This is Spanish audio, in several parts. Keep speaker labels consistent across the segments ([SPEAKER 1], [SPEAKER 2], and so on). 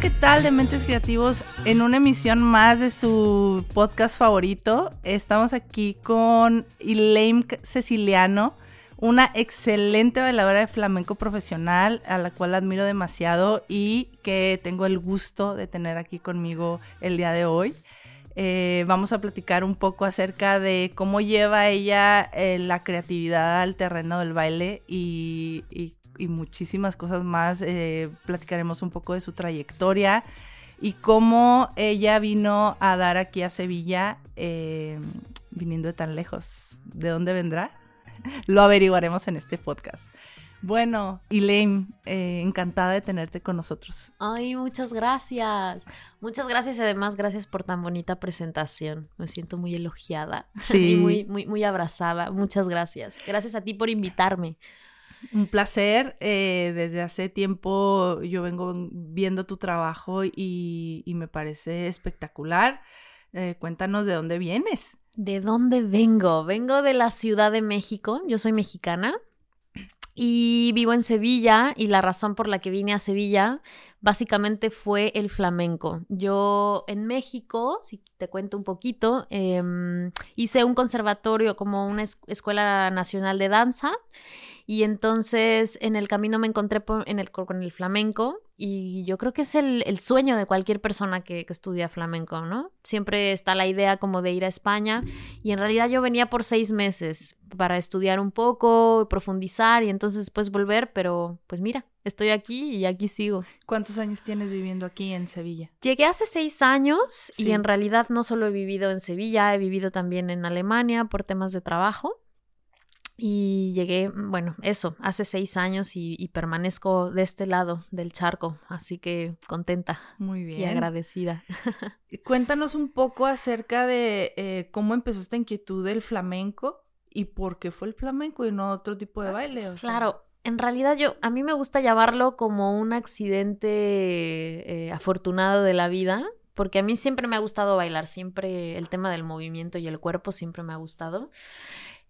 [SPEAKER 1] ¿qué tal de Mentes Creativos? En una emisión más de su podcast favorito, estamos aquí con Elaine Ceciliano, una excelente bailadora de flamenco profesional a la cual admiro demasiado y que tengo el gusto de tener aquí conmigo el día de hoy. Eh, vamos a platicar un poco acerca de cómo lleva ella eh, la creatividad al terreno del baile y, y y muchísimas cosas más. Eh, platicaremos un poco de su trayectoria y cómo ella vino a dar aquí a Sevilla eh, viniendo de tan lejos. ¿De dónde vendrá? Lo averiguaremos en este podcast. Bueno, Elaine, eh, encantada de tenerte con nosotros.
[SPEAKER 2] Ay, muchas gracias. Muchas gracias y además gracias por tan bonita presentación. Me siento muy elogiada sí. y muy, muy, muy abrazada. Muchas gracias. Gracias a ti por invitarme.
[SPEAKER 1] Un placer. Eh, desde hace tiempo yo vengo viendo tu trabajo y, me parece espectacular. Eh, cuéntanos de dónde vienes.
[SPEAKER 2] ¿De dónde vengo? Vengo de la Ciudad de México. Yo soy mexicana y vivo en Sevilla y la razón por la que vine a Sevilla básicamente fue el flamenco. Yo en México, si te cuento un poquito, em, hice un conservatorio como una escuela nacional de danza y entonces en el camino me encontré en el, con el flamenco y yo creo que es el, sueño de cualquier persona que, estudia flamenco, ¿no? Siempre está la idea como de ir a España y en realidad yo venía por seis meses para estudiar un poco, profundizar y entonces después volver, pero pues mira, estoy aquí y aquí sigo.
[SPEAKER 1] ¿Cuántos años tienes viviendo aquí en Sevilla?
[SPEAKER 2] Llegué hace seis años y en realidad no solo he vivido en Sevilla, he vivido también en Alemania por temas de trabajo. Y llegué, mm, bueno, eso, hace seis años y, permanezco de este lado del charco, así que contenta.
[SPEAKER 1] Muy bien.
[SPEAKER 2] Y agradecida.
[SPEAKER 1] Cuéntanos un poco acerca de eh, cómo empezó esta inquietud del flamenco y por qué fue el flamenco y no otro tipo de baile.
[SPEAKER 2] Claro, en realidad yo, a mí me gusta llamarlo como un accidente eh, afortunado de la vida, porque a mí siempre me ha gustado bailar, siempre el tema del movimiento y el cuerpo siempre me ha gustado.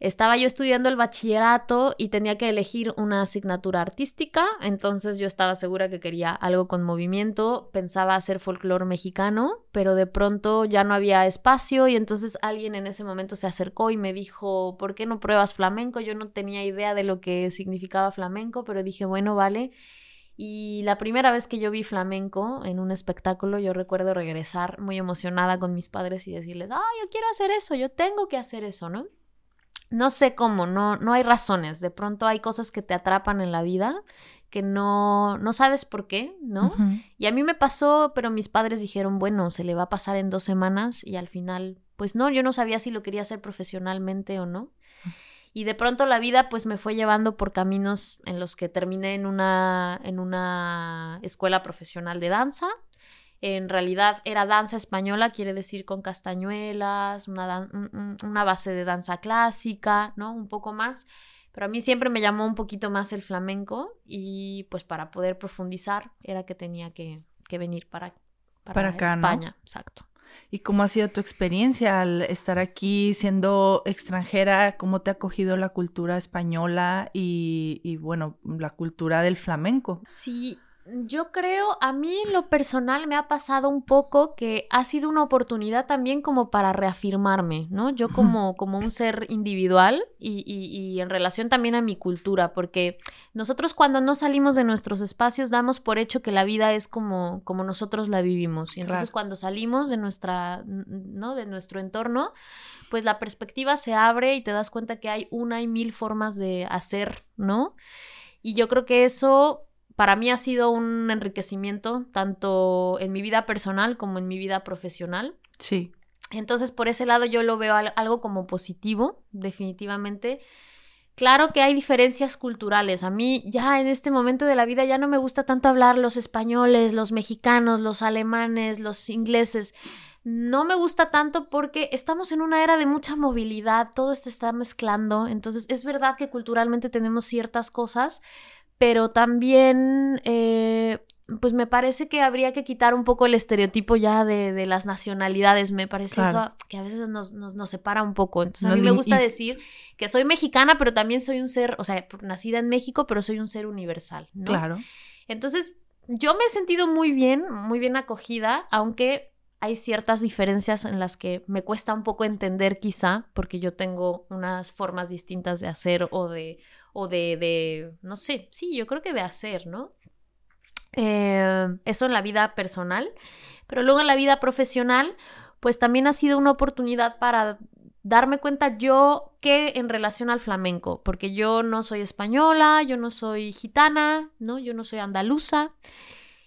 [SPEAKER 2] Estaba yo estudiando el bachillerato y tenía que elegir una asignatura artística, entonces yo estaba segura que quería algo con movimiento, pensaba hacer folclore mexicano, pero de pronto ya no había espacio y entonces alguien en ese momento se acercó y me dijo, ¿por qué no pruebas flamenco? Yo no tenía idea de lo que significaba flamenco, pero dije, bueno, vale. Y la primera vez que yo vi flamenco en un espectáculo, yo recuerdo regresar muy emocionada con mis padres y decirles, ah, yo quiero hacer eso, yo tengo que hacer eso, ¿no? No sé cómo, no, no hay razones. De pronto hay cosas que te atrapan en la vida que no, no sabes por qué, ¿no? Y a mí me pasó, pero mis padres dijeron, bueno, se le va a pasar en dos semanas y al final, pues no, yo no sabía si lo quería hacer profesionalmente o no. Y de pronto la vida pues me fue llevando por caminos en los que terminé en una, en una escuela profesional de danza en realidad era danza española, quiere decir con castañuelas, una, una, base de danza clásica, ¿no? Un poco más. Pero a mí siempre me llamó un poquito más el flamenco y pues para poder profundizar era que tenía que, venir para, para, España. Exacto.
[SPEAKER 1] ¿Y cómo ha sido tu experiencia al estar aquí siendo extranjera? ¿Cómo te ha acogido la cultura española y, y bueno, la cultura del flamenco?
[SPEAKER 2] Sí, yo creo, a mí en lo personal me ha pasado un poco que ha sido una oportunidad también como para reafirmarme, ¿no? Yo como, como un ser individual y, y, en relación también a mi cultura, porque nosotros cuando no salimos de nuestros espacios damos por hecho que la vida es como, como nosotros la vivimos. Y entonces cuando salimos de nuestra, ¿no? De nuestro entorno, pues la perspectiva se abre y te das cuenta que hay una y mil formas de hacer, ¿no? Y yo creo que eso para mí ha sido un enriquecimiento tanto en mi vida personal como en mi vida profesional.
[SPEAKER 1] Sí.
[SPEAKER 2] Entonces, por ese lado yo lo veo algo como positivo, definitivamente. Claro que hay diferencias culturales. A mí ya en este momento de la vida ya no me gusta tanto hablar los españoles, los mexicanos, los alemanes, los ingleses. No me gusta tanto porque estamos en una era de mucha movilidad, todo se está mezclando. Entonces es verdad que culturalmente tenemos ciertas cosas, pero también, eh, pues me parece que habría que quitar un poco el estereotipo ya de, las nacionalidades, me parece eso que a veces nos, nos, separa un poco. Entonces a mí me gusta decir que soy mexicana, pero también soy un ser, o sea, nacida en México, pero soy un ser universal. ¿no?
[SPEAKER 1] Claro.
[SPEAKER 2] Entonces, yo me he sentido muy bien, muy bien acogida, aunque hay ciertas diferencias en las que me cuesta un poco entender quizá, porque yo tengo unas formas distintas de hacer o de, o de, de no sé, sí, yo creo que de hacer, ¿no? Eh, eso en la vida personal, pero luego en la vida profesional, pues también ha sido una oportunidad para darme cuenta yo que en relación al flamenco, porque yo no soy española, yo no soy gitana, ¿no? Yo no soy andaluza.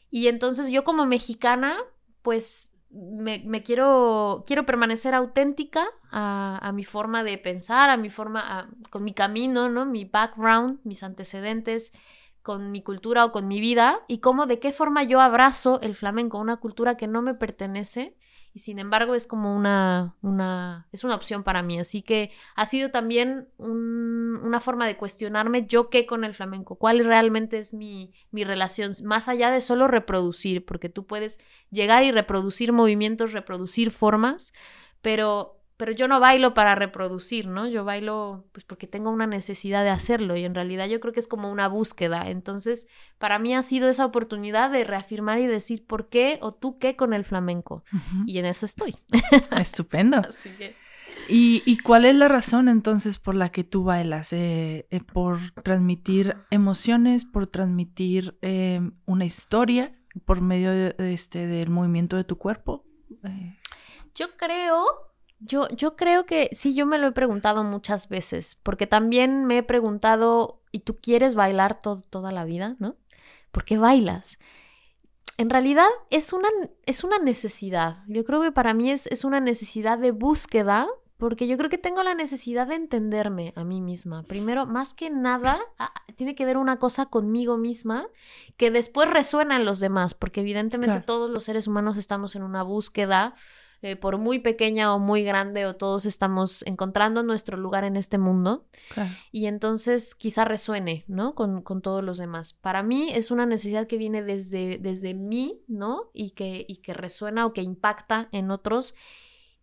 [SPEAKER 2] Y entonces yo como mexicana, pues me, quiero, quiero permanecer auténtica a, mi forma de pensar, a mi forma, con mi camino, ¿no? Mi background, mis antecedentes, con mi cultura o con mi vida, y cómo, de qué forma yo abrazo el flamenco, una cultura que no me pertenece, y sin embargo es como una, una, es una opción para mí. Así que ha sido también una forma de cuestionarme yo qué con el flamenco, cuál realmente es mi, mi relación, más allá de solo reproducir, porque tú puedes llegar y reproducir movimientos, reproducir formas, pero pero yo no bailo para reproducir, ¿no? Yo bailo pues porque tengo una necesidad de hacerlo y en realidad yo creo que es como una búsqueda. Entonces, para mí ha sido esa oportunidad de reafirmar y decir por qué o tú qué con el flamenco. Y en eso estoy.
[SPEAKER 1] Estupendo. Así que... ¿Y, cuál es la razón entonces por la que tú bailas? Eh, eh, ¿Por transmitir emociones? ¿Por transmitir eh, una historia por medio de, este, del movimiento de tu cuerpo?
[SPEAKER 2] Yo creo yo, yo creo que sí, yo me lo he preguntado muchas veces, porque también me he preguntado, ¿y tú quieres bailar toda la vida, no? ¿Por qué bailas? En realidad es una, es una necesidad. Yo creo que para mí es, es una necesidad de búsqueda, porque yo creo que tengo la necesidad de entenderme a mí misma. Primero, más que nada, tiene que ver una cosa conmigo misma que después resuena en los demás, porque evidentemente todos los seres humanos estamos en una búsqueda eh, por muy pequeña o muy grande o todos estamos encontrando nuestro lugar en este mundo. Y entonces quizá resuene, ¿no? Con, todos los demás. Para mí es una necesidad que viene desde, desde mí, ¿no? Y que, y que resuena o que impacta en otros.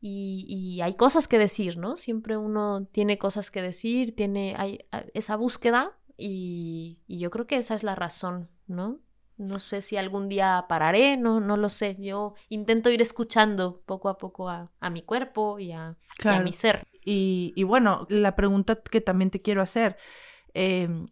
[SPEAKER 2] Y, hay cosas que decir, ¿no? Siempre uno tiene cosas que decir, tiene hay, esa búsqueda y, y yo creo que esa es la razón, ¿no? No sé si algún día pararé, no, no lo sé. Yo intento ir escuchando poco a poco a, mi cuerpo y a, mi ser.
[SPEAKER 1] Y, bueno, la pregunta que también te quiero hacer, em,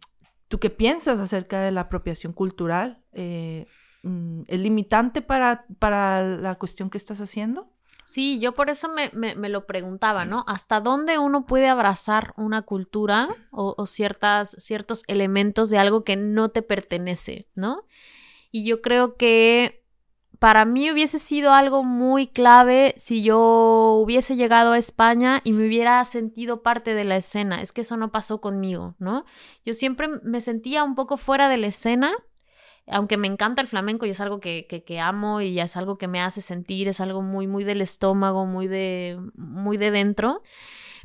[SPEAKER 1] ¿tú qué piensas acerca de la apropiación cultural? Eh, mm, ¿Es limitante para, para la cuestión que estás haciendo?
[SPEAKER 2] Sí, yo por eso me, me, lo preguntaba, ¿no? ¿Hasta dónde uno puede abrazar una cultura o, o, ciertas, ciertos elementos de algo que no te pertenece, ¿no? Y yo creo que para mí hubiese sido algo muy clave si yo hubiese llegado a España y me hubiera sentido parte de la escena. Es que eso no pasó conmigo, ¿no? Yo siempre me sentía un poco fuera de la escena, aunque me encanta el flamenco y es algo que, que, amo y es algo que me hace sentir, es algo muy, muy del estómago, muy de, muy de dentro.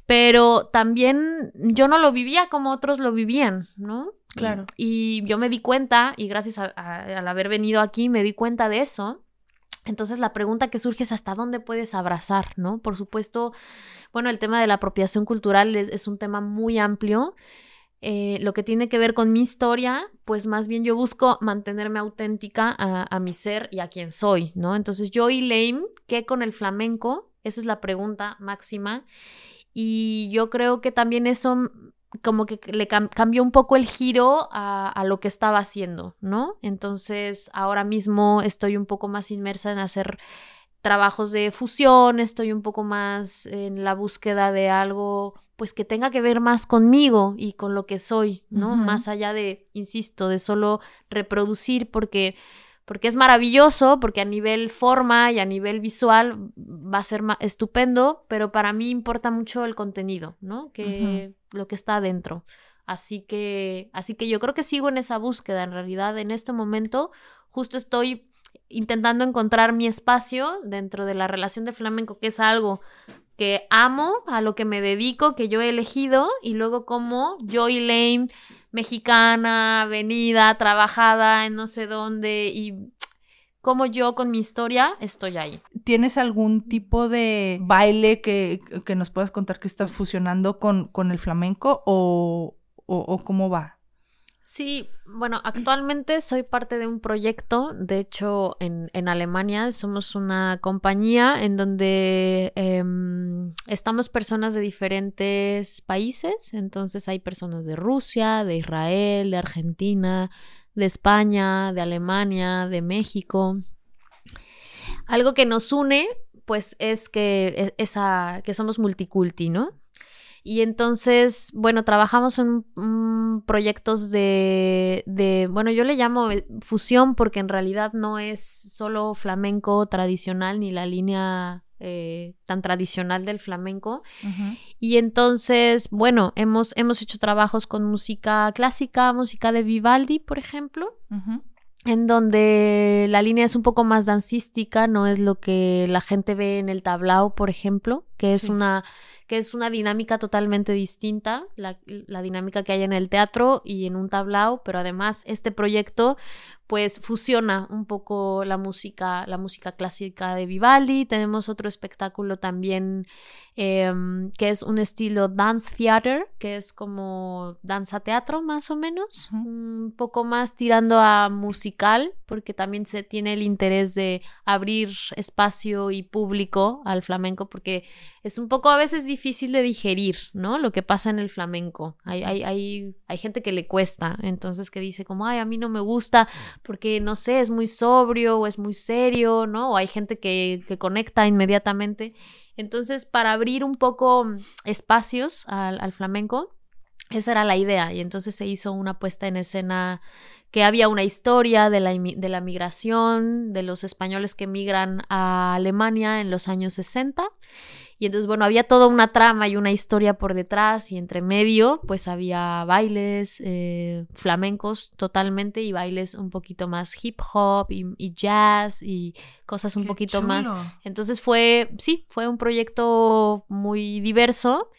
[SPEAKER 2] Pero también yo no lo vivía como otros lo vivían, ¿no?
[SPEAKER 1] Claro.
[SPEAKER 2] Y yo me di cuenta, y gracias al haber venido aquí, me di cuenta de eso. Entonces la pregunta que surge es hasta dónde puedes abrazar, ¿no? Por supuesto, bueno, el tema de la apropiación cultural es, un tema muy amplio. Eh, lo que tiene que ver con mi historia, pues más bien yo busco mantenerme auténtica a, mi ser y a quien soy, ¿no? Entonces yo y Lame, ¿qué con el flamenco? Esa es la pregunta máxima. Y yo creo que también eso como que le cambió un poco el giro a, lo que estaba haciendo, ¿no? Entonces ahora mismo estoy un poco más inmersa en hacer trabajos de fusión, estoy un poco más en la búsqueda de algo pues que tenga que ver más conmigo y con lo que soy, ¿no? Más allá de, insisto, de solo reproducir porque porque es maravilloso, porque a nivel forma y a nivel visual va a ser estupendo, pero para mí importa mucho el contenido, ¿no? Que lo que está adentro. Así que, así que yo creo que sigo en esa búsqueda. En realidad, en este momento, justo estoy intentando encontrar mi espacio dentro de la relación de flamenco, que es algo que amo, a lo que me dedico, que yo he elegido, y luego como yo y Lane mexicana, venida, trabajada en no sé dónde y como yo con mi historia estoy ahí.
[SPEAKER 1] ¿Tienes algún tipo de baile que, nos puedas contar que estás fusionando con, con el flamenco o, o, cómo va?
[SPEAKER 2] Sí, bueno, actualmente soy parte de un proyecto, de hecho en, en Alemania somos una compañía en donde em, estamos personas de diferentes países, entonces hay personas de Rusia, de Israel, de Argentina, de España, de Alemania, de México. Algo que nos une, pues es que, e, esa, que somos multiculti, ¿no? Y entonces, bueno, trabajamos en proyectos de, de, bueno, yo le llamo eh, fusión porque en realidad no es solo flamenco tradicional ni la línea eh, tan tradicional del flamenco. Y entonces, bueno, hemos, hemos hecho trabajos con música clásica, música de Vivaldi, por ejemplo. En donde la línea es un poco más dancística, no es lo que la gente ve en el tablao, por ejemplo, que es una que es una dinámica totalmente distinta, la, dinámica que hay en el teatro y en un tablao, pero además este proyecto pues fusiona un poco la música, la música clásica de Vivaldi. Tenemos otro espectáculo también em, que es un estilo dance theater, que es como danza teatro más o menos, un poco más tirando a musical, porque también se tiene el interés de abrir espacio y público al flamenco, porque es un poco a veces difícil de digerir, ¿no? Lo que pasa en el flamenco. Hay, hay, hay, hay gente que le cuesta, entonces que dice como, ay, a mí no me gusta porque no sé, es muy sobrio o es muy serio, ¿no? O hay gente que, que conecta inmediatamente. Entonces, para abrir un poco espacios al, flamenco, esa era la idea. Y entonces se hizo una puesta en escena que había una historia de la, de la migración, de los españoles que migran a Alemania en los años 60 y entonces, bueno, había toda una trama y una historia por detrás y entre medio, pues había bailes eh, flamencos totalmente y bailes un poquito más hip hop y, jazz y cosas un poquito más. Entonces fue, sí, fue un proyecto muy diverso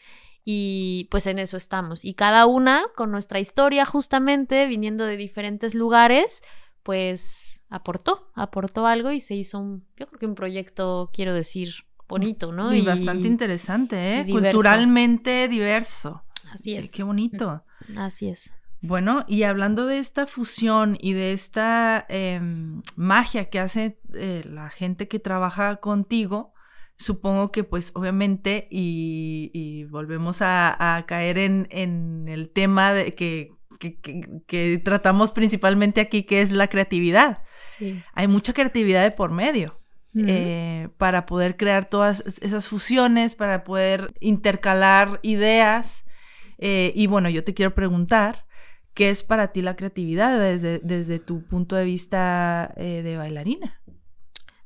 [SPEAKER 2] y pues en eso estamos. Y cada una con nuestra historia justamente, viniendo de diferentes lugares, pues aportó, aportó algo y se hizo un, yo creo que un proyecto, quiero decir, bonito, ¿no?
[SPEAKER 1] Y, bastante interesante, ¿eh? Culturalmente diverso.
[SPEAKER 2] Así es.
[SPEAKER 1] Qué, bonito.
[SPEAKER 2] Así es.
[SPEAKER 1] Bueno, y hablando de esta fusión y de esta em, magia que hace eh, la gente que trabaja contigo, supongo que pues obviamente, y, volvemos a, caer en, el tema de que, que, tratamos principalmente aquí, que es la creatividad. Sí. Hay mucha creatividad de por medio. Eh, para poder crear todas esas fusiones, para poder intercalar ideas. Eh, y bueno, yo te quiero preguntar, ¿qué es para ti la creatividad desde, desde tu punto de vista eh, de bailarina?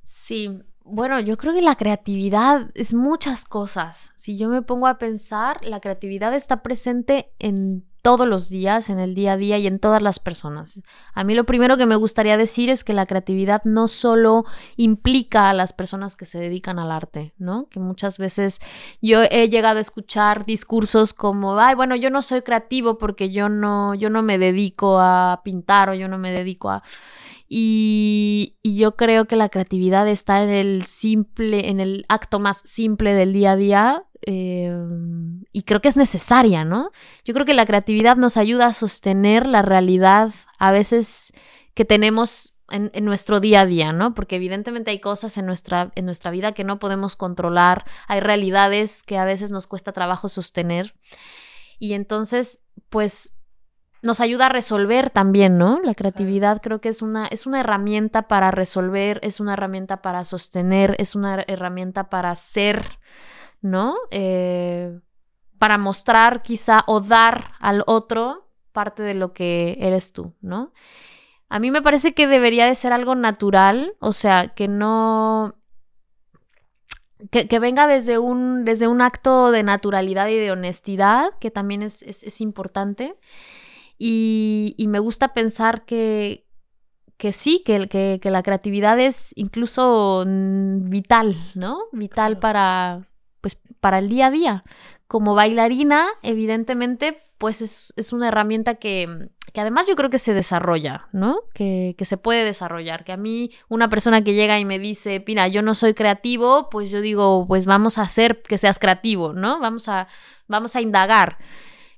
[SPEAKER 2] Sí, bueno, yo creo que la creatividad es muchas cosas. Si yo me pongo a pensar, la creatividad está presente en todos los días, en el día a día y en todas las personas. A mí lo primero que me gustaría decir es que la creatividad no solo implica a las personas que se dedican al arte, ¿no? Que muchas veces yo he llegado a escuchar discursos como, ay, bueno, yo no soy creativo porque yo no, yo no me dedico a pintar o yo no me dedico a... Y, yo creo que la creatividad está en el simple, en el acto más simple del día a día, Em, y creo que es necesaria, ¿no? Yo creo que la creatividad nos ayuda a sostener la realidad a veces que tenemos en, nuestro día a día, ¿no? Porque evidentemente hay cosas en nuestra, en nuestra vida que no podemos controlar, hay realidades que a veces nos cuesta trabajo sostener. Y entonces, pues nos ayuda a resolver también, ¿no? La creatividad creo que es una, es una herramienta para resolver, es una herramienta para sostener, es una herramienta para ser ¿no? Eh, para mostrar quizá o dar al otro parte de lo que eres tú, ¿no? A mí me parece que debería de ser algo natural, o sea, que no... Que, venga desde un, desde un acto de naturalidad y de honestidad, que también es, es, importante. Y, y, me gusta pensar que, que sí, que, que, que, la creatividad es incluso vital, ¿no? Vital para, pues para el día a día. Como bailarina, evidentemente, pues es, una herramienta que, que, además yo creo que se desarrolla, ¿no? Que, que, se puede desarrollar. Que a mí una persona que llega y me dice, mira, yo no soy creativo, pues yo digo, pues vamos a hacer que seas creativo, ¿no? Vamos a, vamos a indagar.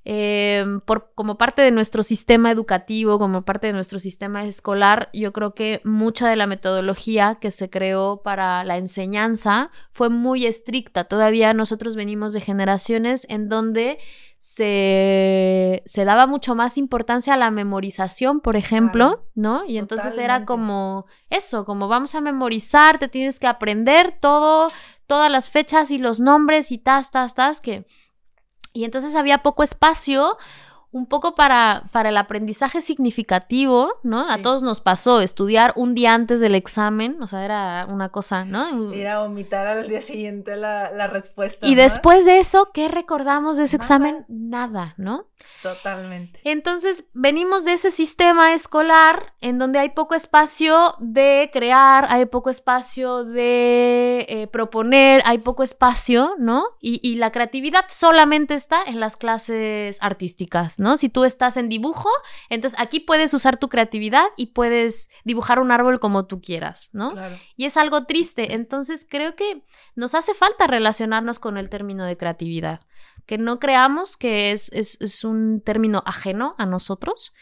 [SPEAKER 2] Eh, por, como parte de nuestro sistema educativo, como parte de nuestro sistema escolar, yo creo que mucha de la metodología que se creó para la enseñanza fue muy estricta. Todavía nosotros venimos de generaciones en donde se, se daba mucho más importancia a la memorización, por ejemplo, ¿no? Y entonces era como eso, como vamos a memorizar, te tienes que aprender todo, todas las fechas y los nombres y tas, tas, tas, que y entonces había poco espacio un poco para, para el aprendizaje significativo, ¿no? A todos nos pasó estudiar un día antes del examen, o sea, era una cosa, ¿no?
[SPEAKER 1] Ir a vomitar al día siguiente la, la respuesta.
[SPEAKER 2] Y después de eso, ¿qué recordamos de ese examen? Nada, ¿no?
[SPEAKER 1] Totalmente.
[SPEAKER 2] Entonces, venimos de ese sistema escolar en donde hay poco espacio de crear, hay poco espacio de eh, proponer, hay poco espacio, ¿no? Y, y la creatividad solamente está en las clases artísticas, ¿no? Si tú estás en dibujo, entonces aquí puedes usar tu creatividad y puedes dibujar un árbol como tú quieras, ¿no?
[SPEAKER 1] Claro.
[SPEAKER 2] Y es algo triste. Entonces creo que nos hace falta relacionarnos con el término de creatividad. Que no creamos que es, es, es un término ajeno a nosotros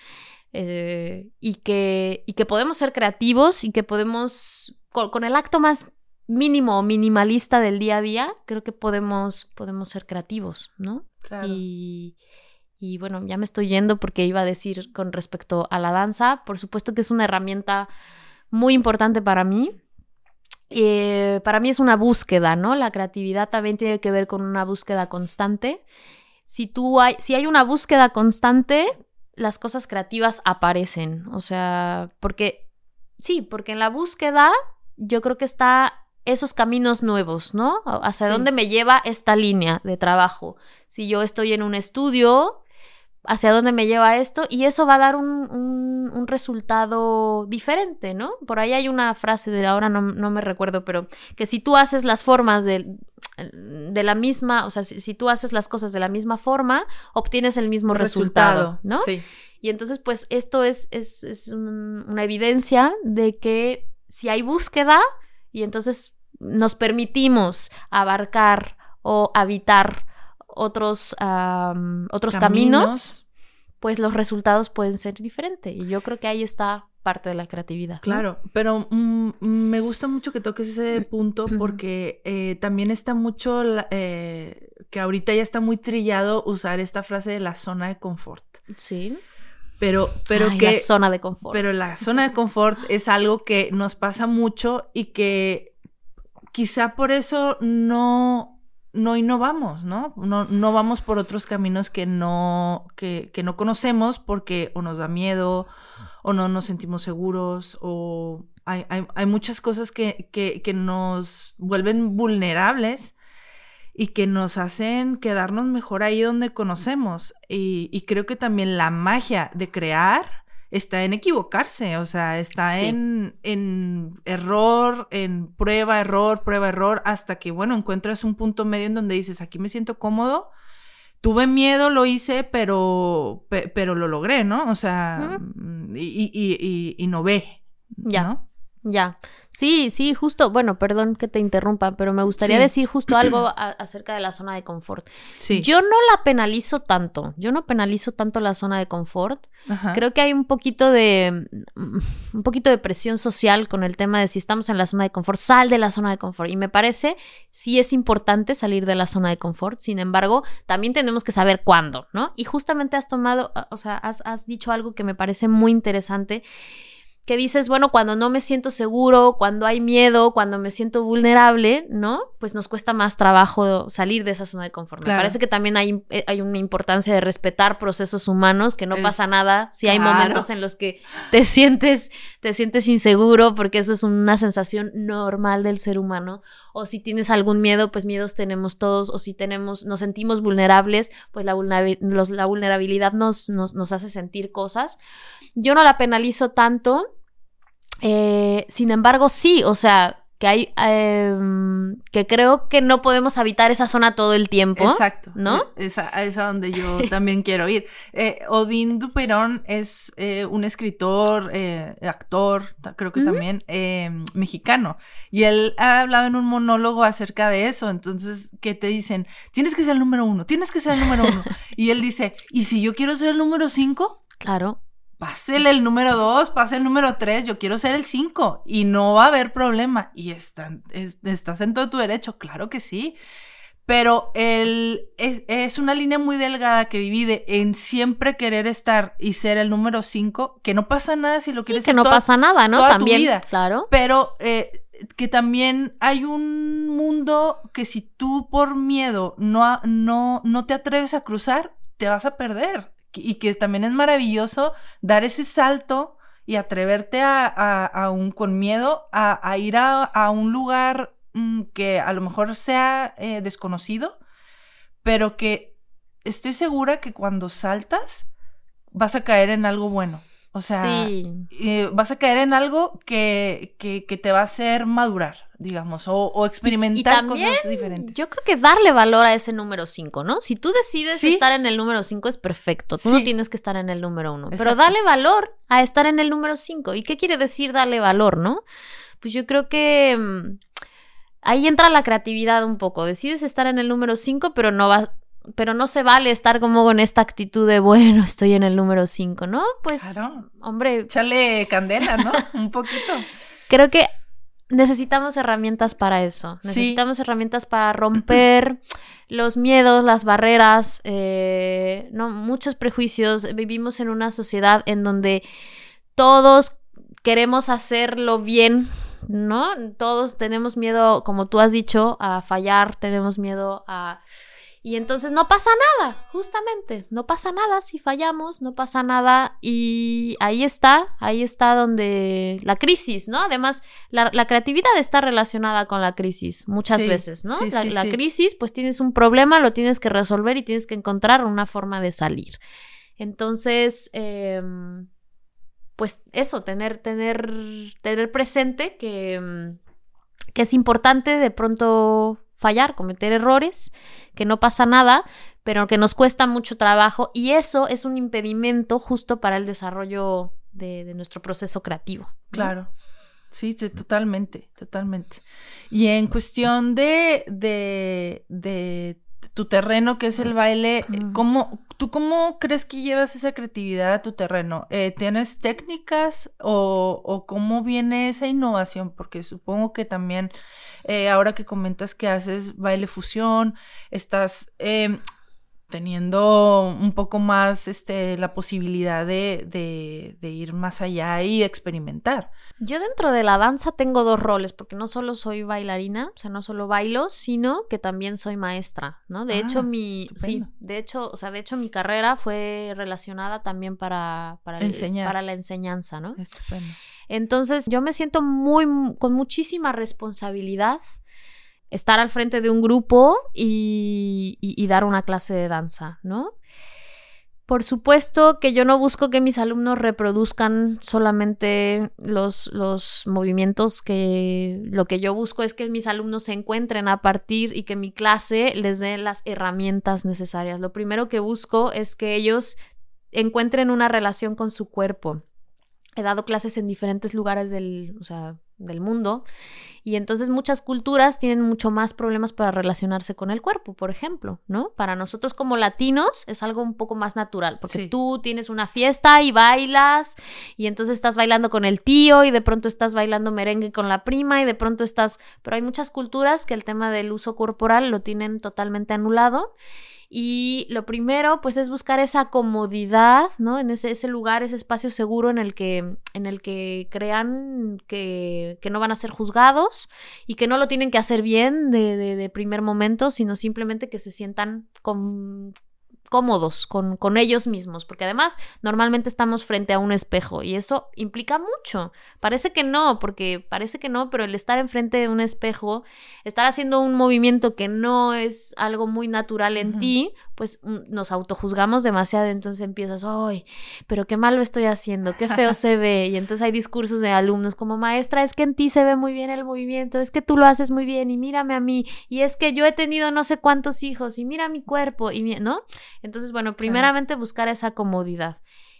[SPEAKER 2] eh, y, que, y que podemos ser creativos y que podemos, con, con el acto más mínimo o minimalista del día a día, creo que podemos, podemos ser creativos, ¿no?
[SPEAKER 1] Claro.
[SPEAKER 2] Y, y bueno, ya me estoy yendo porque iba a decir con respecto a la danza, por supuesto que es una herramienta muy importante para mí. Eh, para mí es una búsqueda, ¿no? La creatividad también tiene que ver con una búsqueda constante. Si, tú hay, si hay una búsqueda constante, las cosas creativas aparecen. O sea, porque sí, porque en la búsqueda yo creo que está esos caminos nuevos, ¿no? Hacia
[SPEAKER 1] Sí.
[SPEAKER 2] dónde me lleva esta línea de trabajo. Si yo estoy en un estudio, hacia dónde me lleva esto y eso va a dar un, un- un resultado diferente, ¿no? Por ahí hay una frase de ahora no, no me recuerdo, pero que si tú haces las formas de, de la misma, o sea, si, si tú haces las cosas de la misma forma, obtienes el mismo resultado, ¿no?
[SPEAKER 1] Sí.
[SPEAKER 2] Y entonces, pues esto es, es, es un- una evidencia de que si hay búsqueda y entonces nos permitimos abarcar o habitar otros, otros caminos. pues los resultados pueden ser diferentes. Y yo creo que ahí está parte de la creatividad. ¿no?
[SPEAKER 1] Claro, pero mm, me gusta mucho que toques ese punto porque eh, también está mucho, la- eh, que ahorita ya está muy trillado usar esta frase de la zona de confort.
[SPEAKER 2] Sí.
[SPEAKER 1] Pero, pero
[SPEAKER 2] Ay,
[SPEAKER 1] que...
[SPEAKER 2] la zona de confort.
[SPEAKER 1] Pero la zona de confort es algo que nos pasa mucho y que quizá por eso no, no innovamos, ¿no? ¿no? No vamos por otros caminos que no, que, que no conocemos porque o nos da miedo o no nos sentimos seguros o hay, hay- hay muchas cosas que, que- que nos vuelven vulnerables y que nos hacen quedarnos mejor ahí donde conocemos. Y, y creo que también la magia de crear está en equivocarse, o sea, está
[SPEAKER 2] Sí.
[SPEAKER 1] en, en error, en prueba, error, prueba, error, hasta que, bueno, encuentras un punto medio en donde dices, aquí me siento cómodo. Tuve miedo, lo hice, pero, pe- pero lo logré, ¿no? O sea, mm, y, y, y, y innové,
[SPEAKER 2] Ya.
[SPEAKER 1] ¿no?
[SPEAKER 2] Ya. Sí, sí, justo. Bueno, perdón que te interrumpa, pero me gustaría
[SPEAKER 1] Sí.
[SPEAKER 2] decir justo algo a- acerca de la zona de confort.
[SPEAKER 1] Sí.
[SPEAKER 2] Yo no la penalizo tanto. Yo no penalizo tanto la zona de confort.
[SPEAKER 1] Ajá.
[SPEAKER 2] Creo que hay un poquito de mm, un poquito de presión social con el tema de si estamos en la zona de confort, sal de la zona de confort. Y me parece sí es importante salir de la zona de confort. Sin embargo, también tenemos que saber cuándo, ¿no? Y justamente has tomado, o sea, has, has dicho algo que me parece muy interesante que dices, bueno, cuando no me siento seguro, cuando hay miedo, cuando me siento vulnerable, ¿no? Pues nos cuesta más trabajo salir de esa zona de confort. Me parece que también hay, eh, hay una importancia de respetar procesos humanos, que no
[SPEAKER 1] Es-
[SPEAKER 2] pasa nada si hay
[SPEAKER 1] claro.
[SPEAKER 2] momentos en los que te sientes, te sientes inseguro, porque eso es una sensación normal del ser humano. O si tienes algún miedo, pues miedos tenemos todos, o si tenemos, nos sentimos vulnerables, pues la, vulnerabi- los- la vulnerabilidad nos, nos, nos hace sentir cosas. Yo no la penalizo tanto. Eh, sin embargo, sí, o sea, que hay, em, que creo que no podemos habitar esa zona todo el tiempo.
[SPEAKER 1] Exacto.
[SPEAKER 2] ¿No?
[SPEAKER 1] Es a, es a donde yo también quiero ir. Eh, Odín Duperón es eh, un escritor, eh, actor, creo que también eh, mexicano. Y él ha hablado en un monólogo acerca de eso. Entonces, que te dicen, tienes que ser el número uno, tienes que ser el número uno. y él dice, ¿y si yo quiero ser el número cinco?
[SPEAKER 2] Claro.
[SPEAKER 1] Pásele el número dos, pase el número tres, yo quiero ser el cinco y no va a haber problema. Y están- es- estás en todo tu derecho, claro que sí. Pero el, es, es una línea muy delgada que divide en siempre querer estar y ser el número cinco, que no pasa nada si lo
[SPEAKER 2] Y
[SPEAKER 1] quieres
[SPEAKER 2] que
[SPEAKER 1] ser
[SPEAKER 2] no
[SPEAKER 1] toda-
[SPEAKER 2] pasa nada, ¿no?
[SPEAKER 1] toda tu
[SPEAKER 2] También,
[SPEAKER 1] vida.
[SPEAKER 2] claro.
[SPEAKER 1] pero eh, que también hay un mundo que si tú por miedo no, no, no te atreves a cruzar, te vas a perder. Y que también es maravilloso dar ese salto y atreverte a, a- aún con miedo a, a ir a, a un lugar mm, que a lo mejor sea eh, desconocido, pero que estoy segura que cuando saltas vas a caer en algo bueno. O sea,
[SPEAKER 2] sí.
[SPEAKER 1] eh, vas a caer en algo que, que, que te va a hacer madurar, digamos, o, o experimentar
[SPEAKER 2] también
[SPEAKER 1] cosas diferentes.
[SPEAKER 2] Yo creo que darle valor a ese número 5, ¿no? Si tú decides
[SPEAKER 1] Sí.
[SPEAKER 2] estar en el número 5 es perfecto. Tú no tienes que estar en el número 1. Pero dale valor a estar en el número 5. ¿Y qué quiere decir darle valor, no? Pues yo creo que mm, ahí entra la creatividad un poco. Decides estar en el número 5, pero no va pero no se vale estar como con esta actitud de, bueno, estoy en el número 5, ¿no? Pues,
[SPEAKER 1] Claro.
[SPEAKER 2] hombre,
[SPEAKER 1] Échale candela, ¿no? Un poquito.
[SPEAKER 2] creo que necesitamos herramientas para eso.
[SPEAKER 1] Sí.
[SPEAKER 2] Necesitamos herramientas para romper los miedos, las barreras, eh, no muchos prejuicios. Vivimos en una sociedad en donde todos queremos hacerlo bien. ¿No? Todos tenemos miedo, como tú has dicho, a fallar, tenemos miedo a... Y entonces no pasa nada, justamente, no pasa nada si fallamos, no pasa nada y ahí está, ahí está donde la crisis, ¿no? Además, la, la creatividad está relacionada con la crisis muchas
[SPEAKER 1] Sí,
[SPEAKER 2] veces, ¿no?
[SPEAKER 1] sí,
[SPEAKER 2] la
[SPEAKER 1] sí,
[SPEAKER 2] la
[SPEAKER 1] sí.
[SPEAKER 2] crisis, pues tienes un problema, lo tienes que resolver y tienes que encontrar una forma de salir. Entonces, em, pues eso, tener, tener, tener presente que, que es importante de pronto fallar, cometer errores, que no pasa nada, pero que nos cuesta mucho trabajo y eso es un impedimento justo para el desarrollo de, nuestro proceso creativo.
[SPEAKER 1] Claro. Sí, sí, totalmente, totalmente. Y en cuestión de, de, de tu terreno, que es el baile,
[SPEAKER 2] Ujú.
[SPEAKER 1] ¿cómo, ¿tú cómo crees que llevas esa creatividad a tu terreno? Eh, ¿Tienes técnicas o, o cómo viene esa innovación? Porque supongo que también, eh, ahora que comentas que haces baile fusión, estás em, teniendo un poco más este, la posibilidad de, de, de ir más allá y experimentar.
[SPEAKER 2] Yo dentro de la danza tengo dos roles, porque no solo soy bailarina, o sea, no solo bailo, sino que también soy maestra, ¿no? De
[SPEAKER 1] Ah,
[SPEAKER 2] hecho, mi, sí, de hecho, o sea, de hecho mi carrera fue relacionada también para, para, el- para la enseñanza, ¿no?
[SPEAKER 1] Estupendo.
[SPEAKER 2] Entonces, yo me siento muy, con muchísima responsabilidad estar al frente de un grupo y, dar una clase de danza, ¿no? Por supuesto que yo no busco que mis alumnos reproduzcan solamente los, los movimientos que lo que yo busco es que mis alumnos se encuentren a partir y que mi clase les dé las herramientas necesarias. Lo primero que busco es que ellos encuentren una relación con su cuerpo. He dado clases en diferentes lugares del, o sea, del mundo y entonces muchas culturas tienen mucho más problemas para relacionarse con el cuerpo, por ejemplo, ¿no? Para nosotros como latinos es algo un poco más natural, porque
[SPEAKER 1] Sí.
[SPEAKER 2] tú tienes una fiesta y bailas y entonces estás bailando con el tío y de pronto estás bailando merengue con la prima y de pronto estás, pero hay muchas culturas que el tema del uso corporal lo tienen totalmente anulado y lo primero, pues, es buscar esa comodidad, ¿no? En ese, ese lugar, ese espacio seguro en el que, en el que crean que, que no van a ser juzgados y que no lo tienen que hacer bien de, de- de primer momento, sino simplemente que se sientan con- cómodos con, con, ellos mismos, porque además normalmente estamos frente a un espejo y eso implica mucho. Parece que no, porque parece que no, pero el estar enfrente de un espejo, estar haciendo un movimiento que no es algo muy natural en ti, pues mm, nos autojuzgamos demasiado, entonces empiezas, ay, pero qué mal lo estoy haciendo, qué feo se ve, y entonces hay discursos de alumnos como maestra, es que en ti se ve muy bien el movimiento, es que tú lo haces muy bien y mírame a mí, y es que yo he tenido no sé cuántos hijos y mira mi cuerpo, y ¿no? Entonces, bueno, primeramente buscar esa comodidad.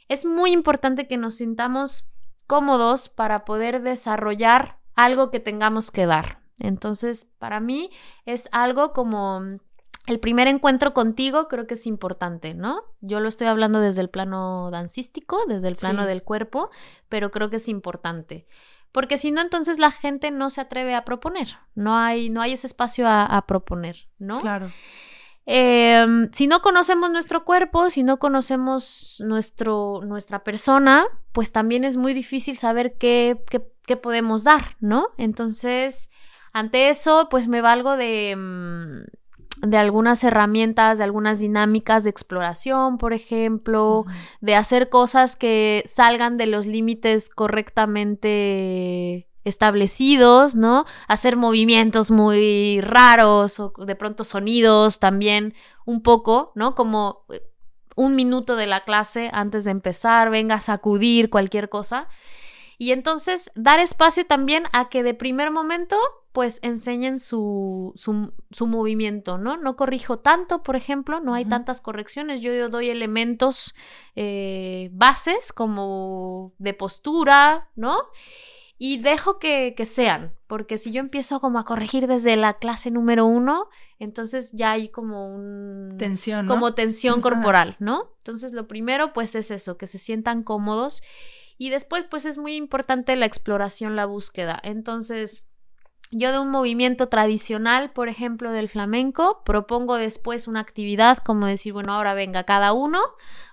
[SPEAKER 2] Es muy importante que nos sintamos cómodos para poder desarrollar algo que tengamos que dar. Entonces, para mí es algo como el primer encuentro contigo creo que es importante, ¿no? Yo lo estoy hablando desde el plano dancístico, desde el plano del cuerpo, pero creo que es importante. Porque si no, entonces la gente no se atreve a proponer. No hay, no hay ese espacio a proponer, ¿no?
[SPEAKER 1] Claro.
[SPEAKER 2] Em, si no conocemos nuestro cuerpo, si no conocemos nuestro, nuestra persona, pues también es muy difícil saber qué, qué, podemos dar, ¿no? Entonces, ante eso, pues me valgo de, mm, de algunas herramientas, de algunas dinámicas de exploración, por ejemplo, de hacer cosas que salgan de los límites correctamente establecidos, ¿no? Hacer movimientos muy raros o de pronto sonidos también un poco, ¿no? Como eh, un minuto de la clase antes de empezar, venga a sacudir cualquier cosa. Y entonces dar espacio también a que de primer momento pues enseñen su, su, movimiento, ¿no? No corrijo tanto, por ejemplo, no hay tantas correcciones, yo, yo doy elementos eh, bases como de postura, ¿no? Y dejo que, sean, porque si yo empiezo como a corregir desde la clase número uno, entonces ya hay como un...
[SPEAKER 1] Tensión.
[SPEAKER 2] Como tensión corporal, ¿no? Entonces lo primero pues es eso, que se sientan cómodos y después pues es muy importante la exploración, la búsqueda. Entonces... Yo de un movimiento tradicional, por ejemplo, del flamenco, propongo después una actividad como decir, bueno, ahora venga cada uno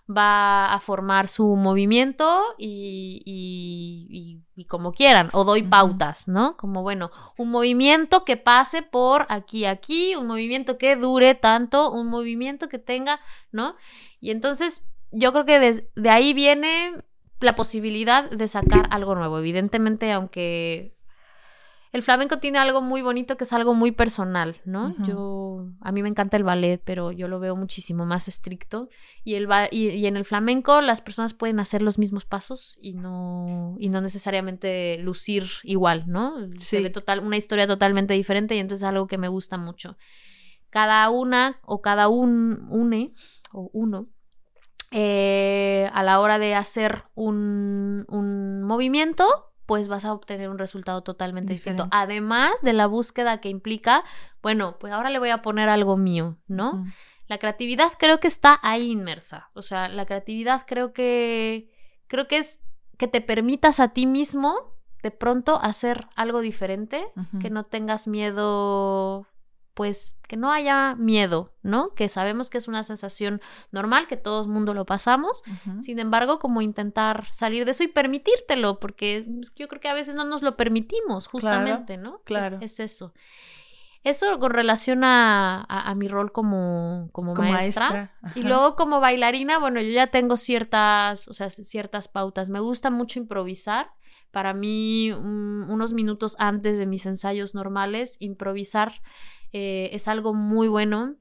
[SPEAKER 2] va a formar su movimiento y, como quieran, o doy pautas, ¿no? Como, bueno, un movimiento que pase por aquí, aquí, un movimiento que dure tanto, un movimiento que tenga, ¿no? Y entonces yo creo que de ahí viene la posibilidad de sacar algo nuevo. Evidentemente, aunque el flamenco tiene algo muy bonito que es algo muy personal, ¿no? Yo, a mí me encanta el ballet, pero yo lo veo muchísimo más estricto. Y, el y, en el flamenco las personas pueden hacer los mismos pasos y no, y no necesariamente lucir igual, ¿no? Se ve total, una historia totalmente diferente y entonces es algo que me gusta mucho. Cada una o cada un, une o uno eh, a la hora de hacer un, un movimiento pues vas a obtener un resultado totalmente distinto. Además de la búsqueda que implica, bueno, pues ahora le voy a poner algo mío, ¿no? La creatividad creo que está ahí inmersa. O sea, la creatividad creo que creo que es que te permitas a ti mismo de pronto hacer algo diferente, que no tengas miedo pues que no haya miedo, ¿no? Que sabemos que es una sensación normal, que todo el mundo lo pasamos, sin embargo, como intentar salir de eso y permitírtelo, porque yo creo que a veces no nos lo permitimos, justamente, ¿no?
[SPEAKER 1] Claro.
[SPEAKER 2] Es, eso. Eso con relación a, mi rol como, como, maestra. y luego como bailarina, bueno, yo ya tengo ciertas, o sea, ciertas pautas. Me gusta mucho improvisar. Para mí, unos minutos antes de mis ensayos normales, improvisar eh, es algo muy bueno.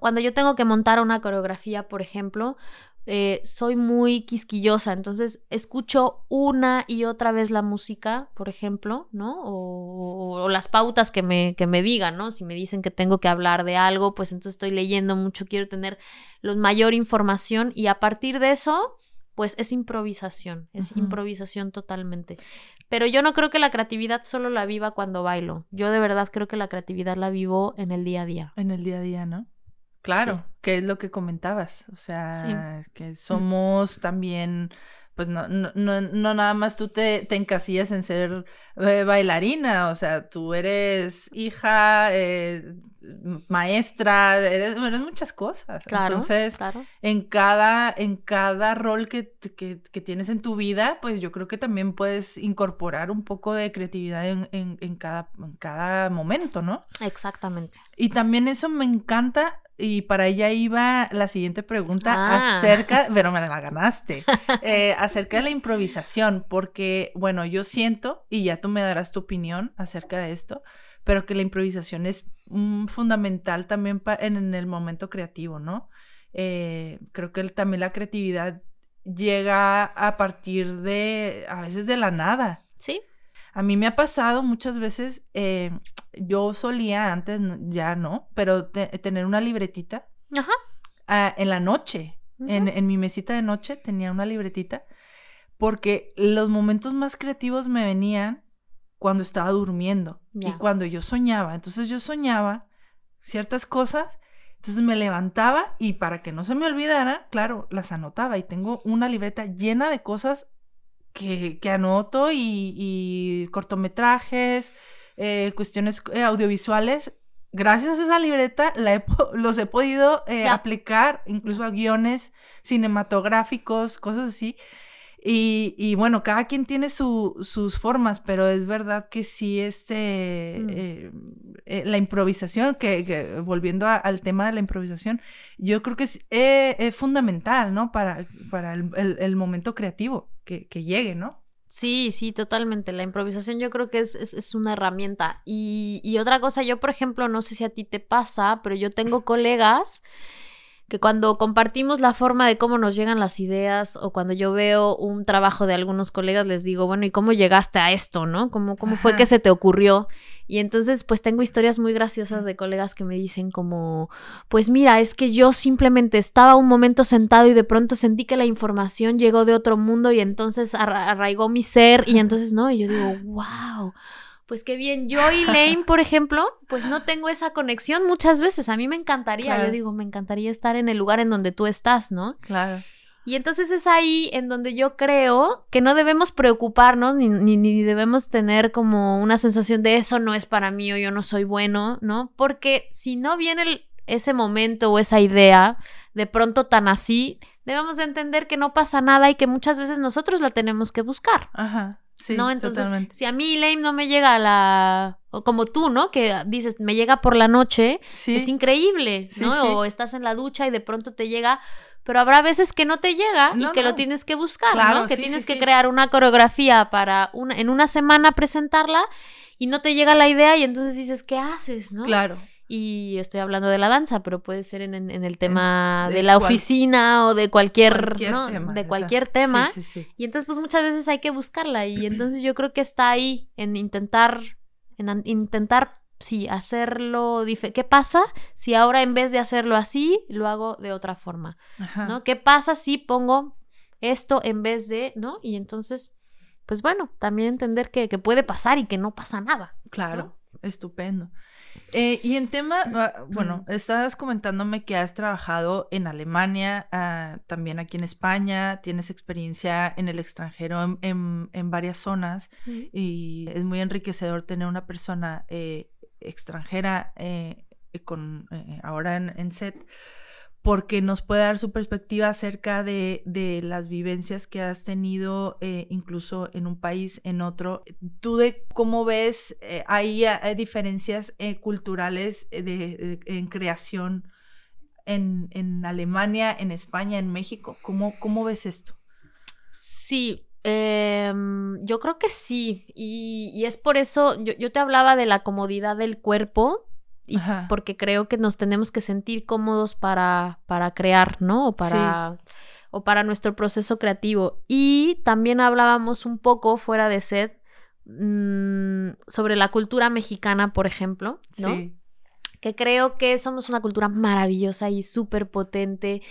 [SPEAKER 2] Cuando yo tengo que montar una coreografía, por ejemplo, eh, soy muy quisquillosa, entonces escucho una y otra vez la música, por ejemplo, ¿no? O, las pautas que me, que me digan, ¿no? Si me dicen que tengo que hablar de algo, pues entonces estoy leyendo mucho, quiero tener la mayor información y a partir de eso, pues es improvisación, es improvisación totalmente. Pero yo no creo que la creatividad solo la viva cuando bailo. Yo de verdad creo que la creatividad la vivo en el día a día.
[SPEAKER 1] En el día a día, ¿no? Claro, que es lo que comentabas. O sea, que somos también, pues no, no, no, nada más tú te, te encasillas en ser eh, bailarina. O sea, tú eres hija, eh, maestra, eres, eres muchas cosas.
[SPEAKER 2] Claro,
[SPEAKER 1] Entonces,
[SPEAKER 2] claro.
[SPEAKER 1] en cada, en cada rol que, que, que tienes en tu vida, pues yo creo que también puedes incorporar un poco de creatividad en, en, en cada, en cada momento, ¿no?
[SPEAKER 2] Exactamente.
[SPEAKER 1] Y también eso me encanta. Y para ella iba la siguiente pregunta
[SPEAKER 2] Ah.
[SPEAKER 1] acerca, pero me la ganaste, eh, acerca de la improvisación, porque, bueno, yo siento, y ya tú me darás tu opinión acerca de esto, pero que la improvisación es mm, fundamental también en, en el momento creativo, ¿no? Eh, creo que el- también la creatividad llega a partir de, a veces de la nada.
[SPEAKER 2] Sí.
[SPEAKER 1] A mí me ha pasado muchas veces, eh, yo solía antes, ya no, pero te- tener una libretita
[SPEAKER 2] Ajá.
[SPEAKER 1] ah, en la noche, en mi mesita de noche tenía una libretita, porque los momentos más creativos me venían cuando estaba durmiendo y cuando yo soñaba. Entonces yo soñaba ciertas cosas, entonces me levantaba y para que no se me olvidara, claro, las anotaba y tengo una libreta llena de cosas que, que anoto y, y cortometrajes, eh, cuestiones eh, audiovisuales. Gracias a esa libreta la he los he podido eh, aplicar incluso a guiones cinematográficos, cosas así. Y, y bueno, cada quien tiene su- sus formas, pero es verdad que sí, este,
[SPEAKER 2] Mm.
[SPEAKER 1] eh, eh, la improvisación, que, que volviendo a- al tema de la improvisación, yo creo que es, eh, es fundamental, ¿no? Para, para el, el- el momento creativo que, que llegue, ¿no?
[SPEAKER 2] Sí, sí, totalmente. La improvisación yo creo que es, es, es una herramienta. Y, y otra cosa, yo por ejemplo, no sé si a ti te pasa, pero yo tengo colegas que cuando compartimos la forma de cómo nos llegan las ideas o cuando yo veo un trabajo de algunos colegas les digo, bueno, ¿y cómo llegaste a esto, no? ¿Cómo, cómo fue
[SPEAKER 1] Ajá.
[SPEAKER 2] que se te ocurrió? Y entonces pues tengo historias muy graciosas de colegas que me dicen como, pues mira, es que yo simplemente estaba un momento sentado y de pronto sentí que la información llegó de otro mundo y entonces arra- arraigó mi ser y entonces, ¿no? Y yo digo, wow. Pues qué bien, yo y Lane, por ejemplo, pues no tengo esa conexión muchas veces. A mí me encantaría,
[SPEAKER 1] Claro.
[SPEAKER 2] yo digo, me encantaría estar en el lugar en donde tú estás, ¿no?
[SPEAKER 1] Claro.
[SPEAKER 2] Y entonces es ahí en donde yo creo que no debemos preocuparnos ni, ni, ni debemos tener como una sensación de eso no es para mí o yo no soy bueno, ¿no? Porque si no viene el- ese momento o esa idea de pronto tan así, debemos de entender que no pasa nada y que muchas veces nosotros la tenemos que buscar.
[SPEAKER 1] Ajá. Sí,
[SPEAKER 2] ¿no? Entonces,
[SPEAKER 1] totalmente.
[SPEAKER 2] si a mí Lame no me llega a la... o como tú, ¿no? Que dices, me llega por la noche,
[SPEAKER 1] Sí.
[SPEAKER 2] es increíble,
[SPEAKER 1] Sí,
[SPEAKER 2] ¿no?
[SPEAKER 1] sí.
[SPEAKER 2] O estás en la ducha y de pronto te llega, pero habrá veces que no te llega
[SPEAKER 1] No,
[SPEAKER 2] y que
[SPEAKER 1] no.
[SPEAKER 2] lo tienes que buscar,
[SPEAKER 1] Claro,
[SPEAKER 2] ¿no? Que tienes que crear una coreografía para una, en una semana presentarla y no te llega la idea y entonces dices, ¿qué haces, no?
[SPEAKER 1] Claro.
[SPEAKER 2] Y estoy hablando de la danza, pero puede ser en, en- el tema
[SPEAKER 1] de
[SPEAKER 2] de la
[SPEAKER 1] cual-
[SPEAKER 2] oficina o de cualquier,
[SPEAKER 1] Cualquier
[SPEAKER 2] ¿no?
[SPEAKER 1] tema,
[SPEAKER 2] de
[SPEAKER 1] o sea,
[SPEAKER 2] cualquier tema.
[SPEAKER 1] Sí, sí, sí.
[SPEAKER 2] Y entonces, pues muchas veces hay que buscarla. Y entonces yo creo que está ahí en intentar, en intentar, sí, hacerlo diferente. ¿Qué pasa si ahora en vez de hacerlo así, lo hago de otra forma?
[SPEAKER 1] Ajá.
[SPEAKER 2] ¿No? ¿Qué pasa si pongo esto en vez de, ¿no? Y entonces, pues bueno, también entender que, que puede pasar y que no pasa nada.
[SPEAKER 1] Claro, estupendo. Eh, y en tema, ah, bueno, estabas comentándome que has trabajado en Alemania, ah, también aquí en España, tienes experiencia en el extranjero en, en- en varias zonas y es muy enriquecedor tener una persona eh, extranjera eh, con, eh, ahora en, en set porque nos puede dar su perspectiva acerca de, las vivencias que has tenido eh, incluso en un país, en otro. ¿Tú de cómo ves, eh, hay, diferencias eh, culturales eh, de, en creación en, Alemania, en España, en México? ¿Cómo, cómo ves esto?
[SPEAKER 2] Sí, em, yo creo que sí. Y, es por eso, yo te hablaba de la comodidad del cuerpo, y
[SPEAKER 1] Ajá.
[SPEAKER 2] porque creo que nos tenemos que sentir cómodos para, para crear, ¿no? O para, o para nuestro proceso creativo. Y también hablábamos un poco fuera de set mm, sobre la cultura mexicana, por ejemplo, ¿no?
[SPEAKER 1] Sí,
[SPEAKER 2] que creo que somos una cultura maravillosa y súper potente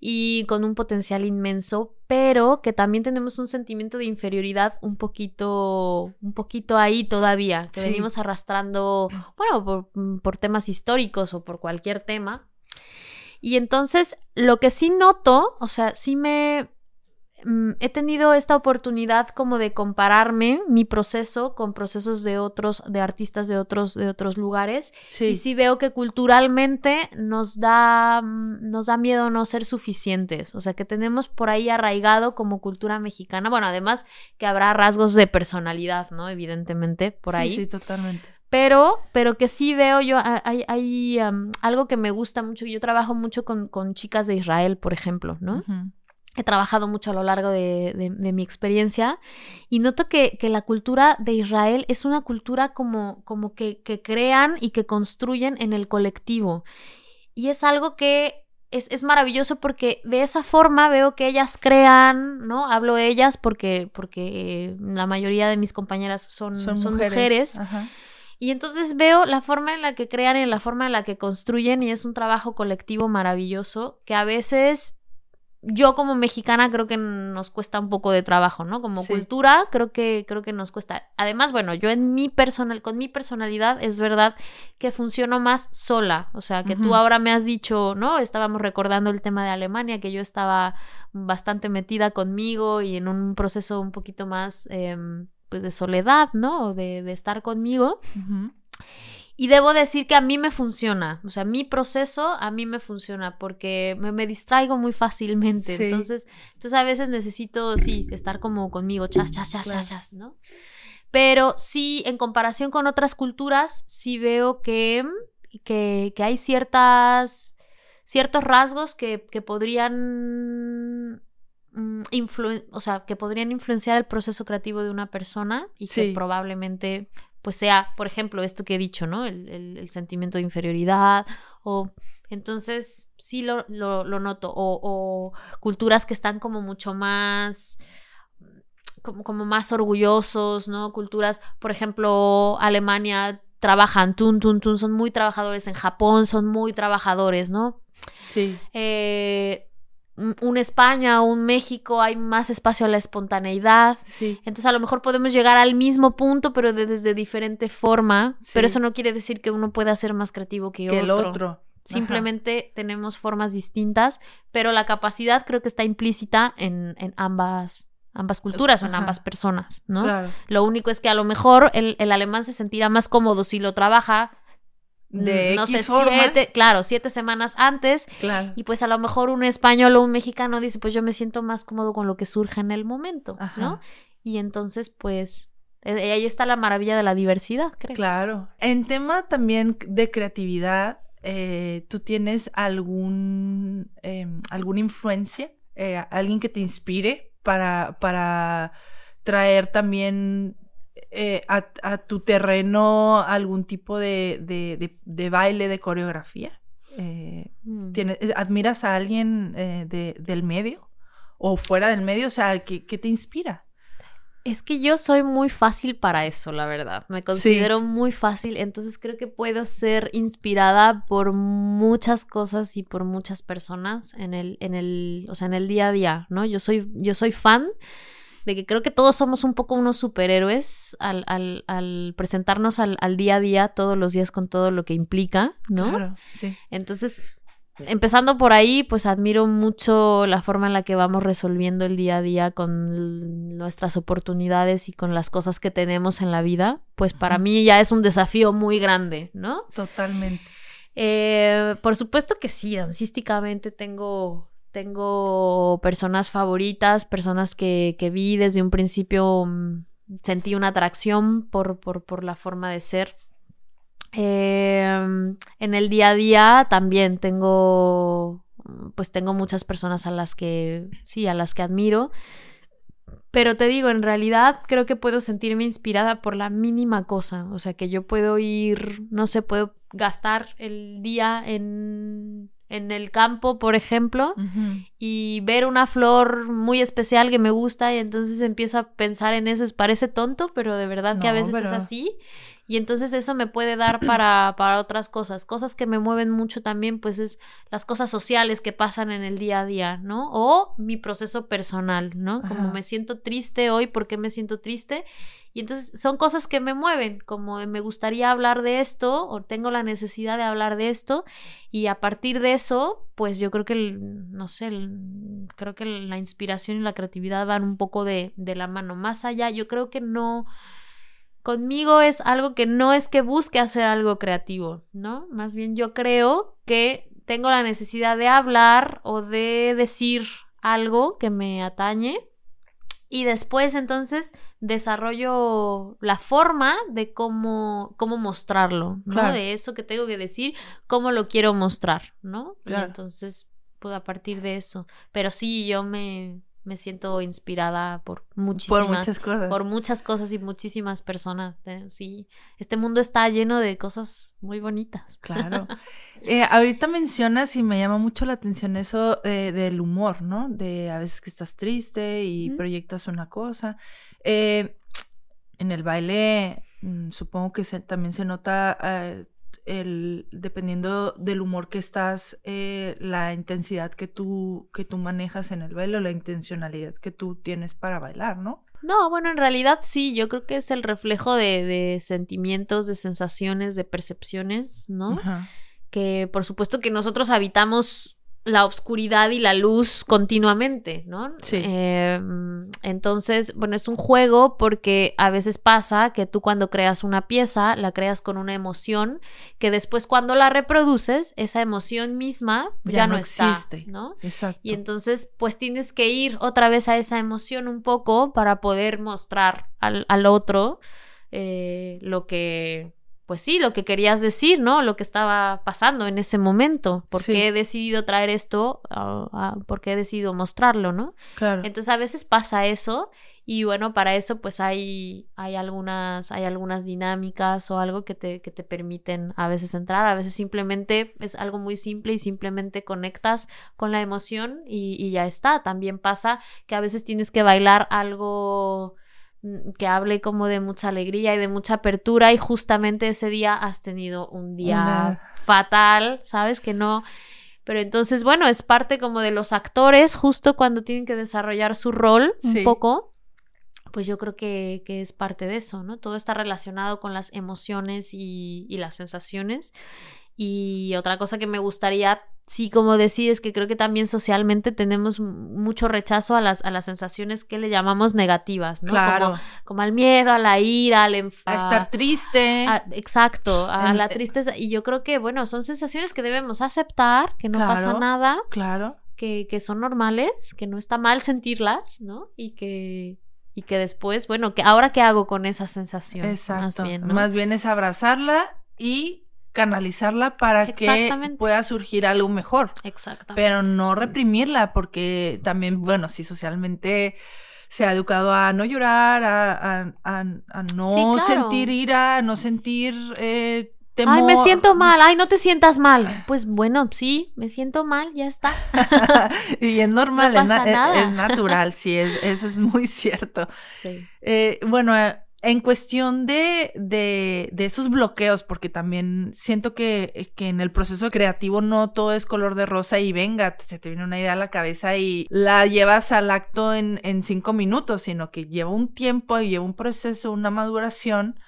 [SPEAKER 2] y con un potencial inmenso, pero que también tenemos un sentimiento de inferioridad un poquito, un poquito ahí todavía, que
[SPEAKER 1] Sí.
[SPEAKER 2] venimos arrastrando, bueno, por, mm, por temas históricos o por cualquier tema. Y entonces, lo que sí noto, o sea, sí me... mm, he tenido esta oportunidad como de compararme mi proceso con procesos de otros, de artistas de otros, de otros lugares. Y sí veo que culturalmente nos da, mm, nos da miedo no ser suficientes. O sea, que tenemos por ahí arraigado como cultura mexicana. Bueno, además que habrá rasgos de personalidad, ¿no? Evidentemente, por ahí.
[SPEAKER 1] Sí, totalmente.
[SPEAKER 2] Pero, pero que sí veo yo, hay, hay algo que me gusta mucho. Yo trabajo mucho con, con chicas de Israel, por ejemplo, ¿no? He trabajado mucho a lo largo de, mi experiencia y noto que, la cultura de Israel es una cultura como, como que, crean y que construyen en el colectivo. Y es algo que es, maravilloso porque de esa forma veo que ellas crean, ¿no? Hablo de ellas porque, porque la mayoría de mis compañeras son, son, mujeres. Y entonces veo la forma en la que crean y la forma en la que construyen y es un trabajo colectivo maravilloso que a veces yo como mexicana creo que nos cuesta un poco de trabajo, ¿no? Como cultura creo que creo que nos cuesta. Además, bueno, yo en mi personal con mi personalidad es verdad que funciono más sola, o sea, que tú ahora me has dicho, ¿no? Estábamos recordando el tema de Alemania que yo estaba bastante metida conmigo y en un proceso un poquito más em, pues de soledad, ¿no? De, de estar conmigo. Y debo decir que a mí me funciona, o sea, mi proceso a mí me funciona porque me, distraigo muy fácilmente. Entonces, entonces a veces necesito, sí, estar como conmigo, chas, chas, chas, chas, chas, ¿no? Pero sí, en comparación con otras culturas, sí veo que, que, hay ciertas, ciertos rasgos que, que podrían mm, o sea, que podrían influenciar el proceso creativo de una persona y que probablemente pues sea, por ejemplo, esto que he dicho, ¿no? El, sentimiento de inferioridad o... Entonces, sí lo, noto. O, culturas que están como mucho más... Como, como, más orgullosos, ¿no? Culturas, por ejemplo, Alemania trabajan, tun, tun, tun, son muy trabajadores. En Japón son muy trabajadores, ¿no?
[SPEAKER 1] Sí.
[SPEAKER 2] Eh, un España o un México hay más espacio a la espontaneidad.
[SPEAKER 1] Sí.
[SPEAKER 2] Entonces a lo mejor podemos llegar al mismo punto, pero desde diferente forma. Pero eso no quiere decir que uno pueda ser más creativo que,
[SPEAKER 1] que
[SPEAKER 2] otro.
[SPEAKER 1] El otro.
[SPEAKER 2] Simplemente tenemos formas distintas, pero la capacidad creo que está implícita en, ambas, ambas culturas o en ambas personas, ¿no?
[SPEAKER 1] Claro.
[SPEAKER 2] Lo único es que a lo mejor el, el alemán se sentirá más cómodo si lo trabaja
[SPEAKER 1] de
[SPEAKER 2] no
[SPEAKER 1] sé,
[SPEAKER 2] siete, claro, siete semanas antes.
[SPEAKER 1] Claro.
[SPEAKER 2] Y pues a lo mejor un español o un mexicano dice, pues yo me siento más cómodo con lo que surge en el momento, ¿no? Y entonces, pues, eh, ahí está la maravilla de la diversidad, creo.
[SPEAKER 1] Claro. En tema también de creatividad, eh, ¿tú tienes algún, em, alguna influencia? Eh, ¿Alguien que te inspire para, para traer también eh, a, tu terreno algún tipo de, de, baile, de coreografía? Eh, mm. eh, ¿Admiras a alguien del medio o fuera del medio? O sea, ¿qué, te inspira?
[SPEAKER 2] Es que yo soy muy fácil para eso, la verdad. Me considero muy fácil, entonces creo que puedo ser inspirada por muchas cosas y por muchas personas en el, en el, o sea, en el día a día, ¿no? Yo soy, yo soy fan de que creo que todos somos un poco unos superhéroes al, al, al presentarnos al, al, día a día, todos los días con todo lo que implica, ¿no?
[SPEAKER 1] Claro, sí.
[SPEAKER 2] Entonces, empezando por ahí, pues admiro mucho la forma en la que vamos resolviendo el día a día con nuestras oportunidades y con las cosas que tenemos en la vida. Pues para mí ya es un desafío muy grande, ¿no?
[SPEAKER 1] Totalmente.
[SPEAKER 2] Eh, por supuesto que sí, dancísticamente tengo tengo personas favoritas, personas que, vi desde un principio, mm, sentí una atracción por, por, la forma de ser. Em, en el día a día también tengo, pues tengo muchas personas a las que, sí, a las que admiro. Pero te digo, en realidad creo que puedo sentirme inspirada por la mínima cosa. O sea, que yo puedo ir, no sé, puedo gastar el día en en el campo, por ejemplo, y ver una flor muy especial que me gusta y entonces empiezo a pensar en eso. Parece tonto, pero de verdad que a veces es así. Y entonces eso me puede dar para, para otras cosas. Cosas que me mueven mucho también, pues es las cosas sociales que pasan en el día a día, ¿no? O mi proceso personal, ¿no? Como me siento triste hoy, ¿por qué me siento triste? Y entonces son cosas que me mueven, como me gustaría hablar de esto o tengo la necesidad de hablar de esto y a partir de eso, pues yo creo que, no sé, creo que la inspiración y la creatividad van un poco de, de la mano. Más allá, yo creo que no conmigo es algo que no es que busque hacer algo creativo, ¿no? Más bien yo creo que tengo la necesidad de hablar o de decir algo que me atañe y después entonces desarrollo la forma de cómo, cómo mostrarlo, ¿no? De eso que tengo que decir, cómo lo quiero mostrar, ¿no? Y entonces, pues a partir de eso. Pero sí, yo me, me siento inspirada por muchísimas
[SPEAKER 1] por muchas cosas
[SPEAKER 2] por muchas cosas y muchísimas personas eh, sí este mundo está lleno de cosas muy bonitas
[SPEAKER 1] claro eh, ahorita mencionas y me llama mucho la atención eso del humor no de a veces que estás triste y proyectas una cosa eh, en el baile mm, supongo que también se nota el, dependiendo del humor que estás, eh, la intensidad que tú, que tú manejas en el baile o la intencionalidad que tú tienes para bailar, ¿no?
[SPEAKER 2] No, bueno, en realidad sí, yo creo que es el reflejo de, de sentimientos, de sensaciones, de percepciones, ¿no? Que por supuesto que nosotros habitamos la oscuridad y la luz continuamente, ¿no?
[SPEAKER 1] Sí.
[SPEAKER 2] Em, entonces, bueno, es un juego porque a veces pasa que tú cuando creas una pieza, la creas con una emoción que después cuando la reproduces, esa emoción misma ya, no, existe, ¿no?
[SPEAKER 1] Exacto.
[SPEAKER 2] Y entonces, pues tienes que ir otra vez a esa emoción un poco para poder mostrar al, al otro eh, lo que pues sí, lo que querías decir, ¿no? Lo que estaba pasando en ese momento. ¿Por qué he decidido traer esto? ¿Por qué he decidido mostrarlo, no?
[SPEAKER 1] Claro.
[SPEAKER 2] Entonces a veces pasa eso y bueno, para eso pues hay, hay, algunas, hay algunas dinámicas o algo que te, que te permiten a veces entrar, a veces simplemente es algo muy simple y simplemente conectas con la emoción y, y ya está. También pasa que a veces tienes que bailar algo que hable como de mucha alegría y de mucha apertura y justamente ese día has tenido un día fatal, ¿sabes? Que no... Pero entonces, bueno, es parte como de los actores justo cuando tienen que desarrollar su rol un poco. Pues yo creo que, que, es parte de eso, ¿no? Todo está relacionado con las emociones y, y las sensaciones. Y otra cosa que me gustaría, sí, como decir, es que creo que también socialmente tenemos mucho rechazo a las, a las sensaciones que le llamamos negativas, ¿no?
[SPEAKER 1] Claro.
[SPEAKER 2] Como, al miedo, a la ira, al enfado.
[SPEAKER 1] A estar triste.
[SPEAKER 2] exacto, a la tristeza. Y yo creo que, bueno, son sensaciones que debemos aceptar, que no pasa nada.
[SPEAKER 1] Claro.
[SPEAKER 2] Que, que son normales, que no está mal sentirlas, ¿no? Y que, y que después, bueno, que ahora qué hago con esa sensación.
[SPEAKER 1] Exacto. Más bien, Más bien es abrazarla y canalizarla para que pueda surgir algo mejor.
[SPEAKER 2] Exactamente.
[SPEAKER 1] Pero no reprimirla, porque también, bueno, sí, socialmente se ha educado a no llorar, a, a, no sentir ira, a no sentir eh, temor.
[SPEAKER 2] Ay, me siento mal, ay, no te sientas mal. Pues bueno, sí, me siento mal, ya está.
[SPEAKER 1] y es normal, es, natural, sí, es, eso es muy cierto.
[SPEAKER 2] Sí.
[SPEAKER 1] Eh, bueno, eh, en cuestión de, de, de, esos bloqueos, porque también siento que, que, en el proceso creativo no todo es color de rosa y venga, se te viene una idea a la cabeza y la llevas al acto en, en cinco minutos, sino que lleva un tiempo y lleva un proceso, una maduración.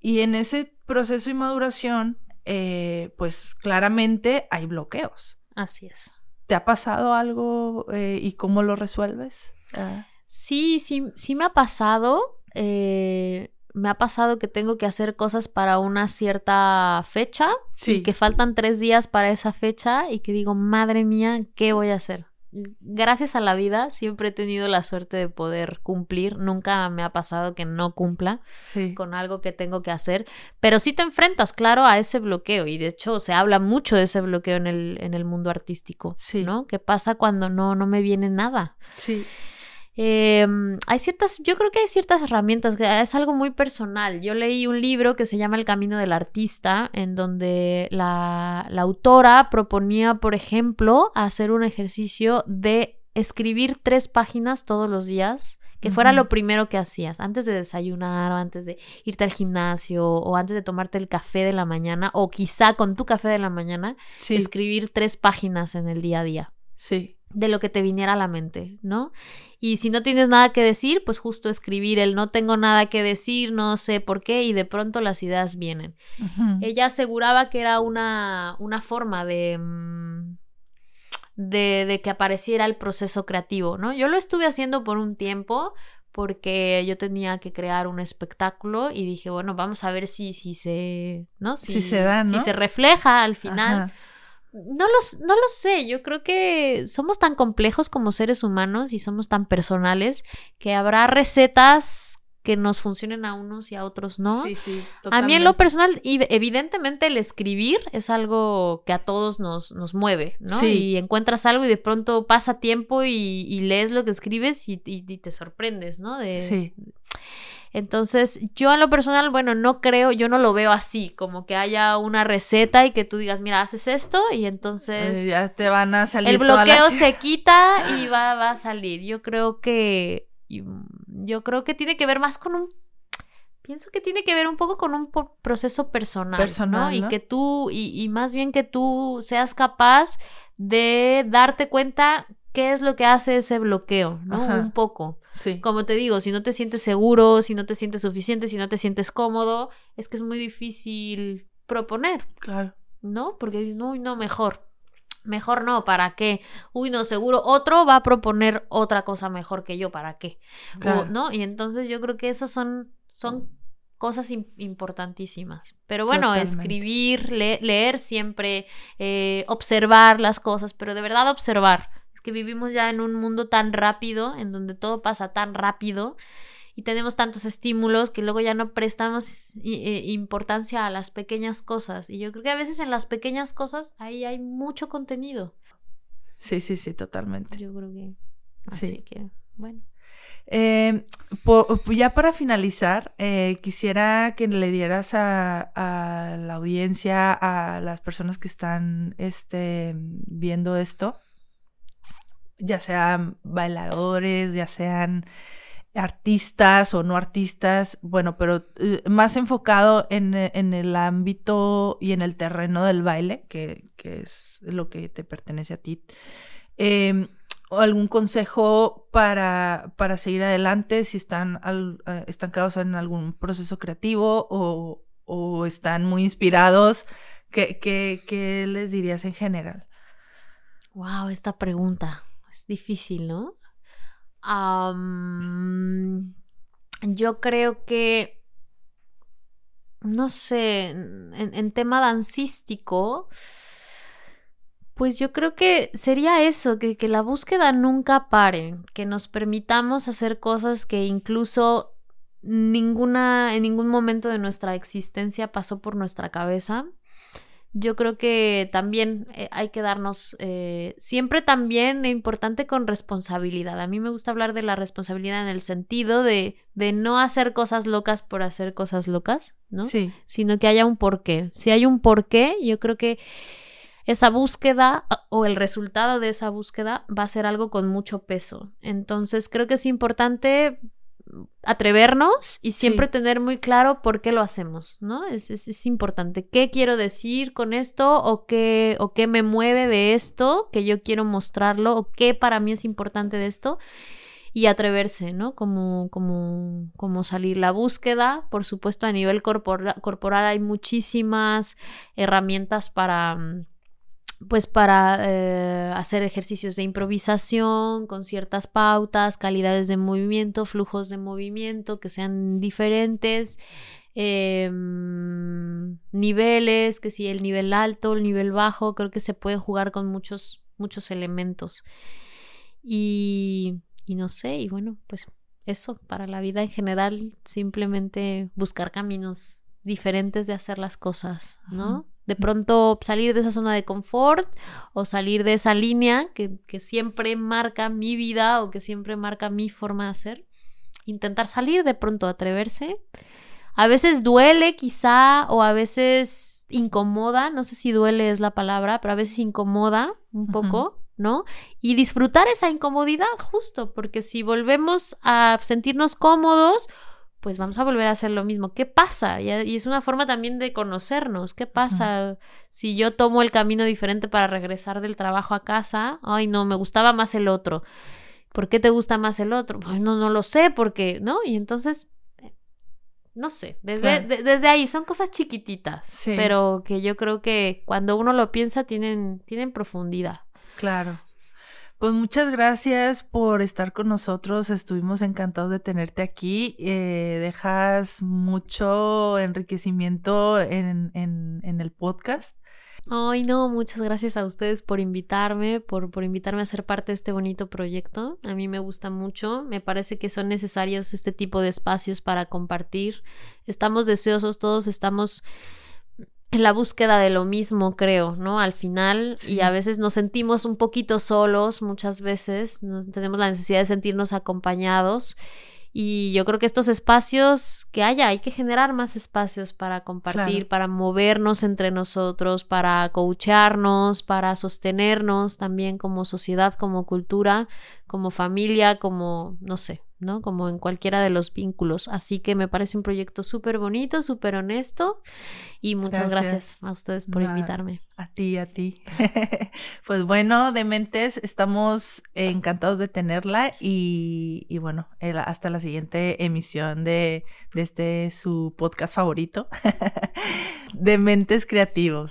[SPEAKER 1] Y en ese proceso y maduración, eh, pues claramente hay bloqueos.
[SPEAKER 2] Así es.
[SPEAKER 1] ¿Te ha pasado algo eh, y cómo lo resuelves? Ah.
[SPEAKER 2] Sí, sí, sí me ha pasado eh, me ha pasado que tengo que hacer cosas para una cierta fecha y que faltan tres días para esa fecha y que digo, madre mía, ¿qué voy a hacer? Gracias a la vida siempre he tenido la suerte de poder cumplir, nunca me ha pasado que no cumpla con algo que tengo que hacer, pero sí te enfrentas, claro, a ese bloqueo y de hecho se habla mucho de ese bloqueo en el, en el mundo artístico, ¿no? ¿Qué pasa cuando no, no me viene nada?
[SPEAKER 1] Sí.
[SPEAKER 2] Em, hay ciertas, yo creo que hay ciertas herramientas, que es algo muy personal. Yo leí un libro que se llama El Camino del Artista, en donde la, autora proponía, por ejemplo, hacer un ejercicio de escribir tres páginas todos los días, que fuera lo primero que hacías, antes de desayunar o antes de irte al gimnasio o antes de tomarte el café de la mañana o quizá con tu café de la mañana, escribir tres páginas en el día a día.
[SPEAKER 1] Sí.
[SPEAKER 2] De lo que te viniera a la mente, ¿no? Y si no tienes nada que decir, pues justo escribir el no tengo nada que decir, no sé por qué, y de pronto las ideas vienen. Ella aseguraba que era una, una forma de, mm, de, de, que apareciera el proceso creativo, ¿no? Yo lo estuve haciendo por un tiempo porque yo tenía que crear un espectáculo y dije, bueno, vamos a ver si, si se, ¿no?
[SPEAKER 1] Si, se da, ¿no?
[SPEAKER 2] Si se refleja al final. No, los, no lo sé, yo creo que somos tan complejos como seres humanos y somos tan personales que habrá recetas que nos funcionen a unos y a otros no.
[SPEAKER 1] Sí, sí.
[SPEAKER 2] A mí en lo personal, evidentemente el escribir es algo que a todos nos, nos mueve, ¿no? Sí. Y encuentras algo y de pronto pasa tiempo y, lees lo que escribes y, y, te sorprendes, ¿no? De,
[SPEAKER 1] sí.
[SPEAKER 2] Entonces, yo en lo personal, bueno, no creo, yo no lo veo así, como que haya una receta y que tú digas, mira, haces esto y entonces...
[SPEAKER 1] Ya te van a salir.
[SPEAKER 2] El bloqueo se quita y va, va a salir. Yo creo que... Yo creo que tiene que ver más con un pienso que tiene que ver un poco con un proceso personal,
[SPEAKER 1] personal
[SPEAKER 2] ¿no? Y que tú, y, y, más bien que tú seas capaz de darte cuenta qué es lo que hace ese bloqueo, ¿no? Un poco.
[SPEAKER 1] Sí.
[SPEAKER 2] Como te digo, si no te sientes seguro, si no te sientes suficiente, si no te sientes cómodo, es que es muy difícil proponer.
[SPEAKER 1] Claro.
[SPEAKER 2] ¿No? Porque dices, no, no, mejor. Mejor no, ¿para qué? Uy, no, seguro otro va a proponer otra cosa mejor que yo, ¿para qué? ¿No? Y entonces yo creo que esos son, son cosas importantísimas. Pero bueno, escribir, leer siempre, eh, observar las cosas, pero de verdad observar que vivimos ya en un mundo tan rápido, en donde todo pasa tan rápido y tenemos tantos estímulos que luego ya no prestamos eh, importancia a las pequeñas cosas. Y yo creo que a veces en las pequeñas cosas ahí hay mucho contenido.
[SPEAKER 1] Sí, sí, sí, totalmente.
[SPEAKER 2] Yo creo que. Así que, bueno.
[SPEAKER 1] Eh, ya para finalizar, eh, quisiera que le dieras a, a, la audiencia, a las personas que están este, viendo esto, ya sean bailadores, ya sean artistas o no artistas, bueno, pero eh, más enfocado en, el ámbito y en el terreno del baile, que, es lo que te pertenece a ti. Em, ¿Algún consejo para, para, seguir adelante si están al, eh, estancados en algún proceso creativo o, o están muy inspirados? ¿Qué, qué, qué les dirías en general?
[SPEAKER 2] Wow, esta pregunta es difícil, ¿no? yo creo que, no sé, en, tema dancístico, pues yo creo que sería eso, que, que la búsqueda nunca pare, que nos permitamos hacer cosas que incluso ninguna, en ningún momento de nuestra existencia pasó por nuestra cabeza yo creo que también eh, hay que darnos eh, siempre también importante con responsabilidad. A mí me gusta hablar de la responsabilidad en el sentido de, de no hacer cosas locas por hacer cosas locas, ¿no?
[SPEAKER 1] Sí.
[SPEAKER 2] Sino que haya un porqué. Si hay un porqué, yo creo que esa búsqueda o el resultado de esa búsqueda va a ser algo con mucho peso. Entonces creo que es importante atrevernos y siempre tener muy claro por qué lo hacemos, ¿no? Es, es, importante. ¿Qué quiero decir con esto? ¿O qué, ¿O qué me mueve de esto? ¿Que yo quiero mostrarlo? ¿O qué para mí es importante de esto? Y atreverse, ¿no? Como, como, como salir la búsqueda. Por supuesto, a nivel corporal hay muchísimas herramientas para mm, pues para eh, hacer ejercicios de improvisación con ciertas pautas, calidades de movimiento, flujos de movimiento que sean diferentes, em, niveles, que si el nivel alto, el nivel bajo, creo que se pueden jugar con muchos, muchos elementos. Y, y no sé, y bueno, pues eso, para la vida en general, simplemente buscar caminos diferentes de hacer las cosas, ¿no? De pronto salir de esa zona de confort o salir de esa línea que, siempre marca mi vida o que siempre marca mi forma de hacer. Intentar salir, de pronto atreverse. A veces duele quizá o a veces incomoda, no sé si duele es la palabra, pero a veces incomoda un poco, ¿no? Y disfrutar esa incomodidad justo, porque si volvemos a sentirnos cómodos, pues vamos a volver a hacer lo mismo. ¿Qué pasa? Y, es una forma también de conocernos. ¿Qué pasa si yo tomo el camino diferente para regresar del trabajo a casa? Ay, no, me gustaba más el otro. ¿Por qué te gusta más el otro? no, no lo sé, porque, ¿no? Y entonces, no sé, desde, desde ahí son cosas chiquititas, pero que yo creo que cuando uno lo piensa tienen, tienen profundidad.
[SPEAKER 1] Claro. Pues muchas gracias por estar con nosotros. Estuvimos encantados de tenerte aquí. Eh, dejas mucho enriquecimiento en, en, el podcast.
[SPEAKER 2] Ay, no, muchas gracias a ustedes por invitarme, por, por invitarme a ser parte de este bonito proyecto. A mí me gusta mucho, me parece que son necesarios este tipo de espacios para compartir. Estamos deseosos, todos estamos en la búsqueda de lo mismo, creo, ¿no? Al final, y a veces nos sentimos un poquito solos, muchas veces tenemos la necesidad de sentirnos acompañados. Y yo creo que estos espacios que haya, hay que generar más espacios para compartir, para movernos entre nosotros, para coacharnos, para sostenernos también como sociedad, como cultura, como familia, como, no sé, ¿no? Como en cualquiera de los vínculos. Así que me parece un proyecto súper bonito, súper honesto y muchas gracias. a ustedes por invitarme.
[SPEAKER 1] A ti, a ti. pues bueno, de mentes, estamos encantados de tenerla y, y bueno, hasta la siguiente emisión de, de este su podcast favorito, de Mentes Creativos.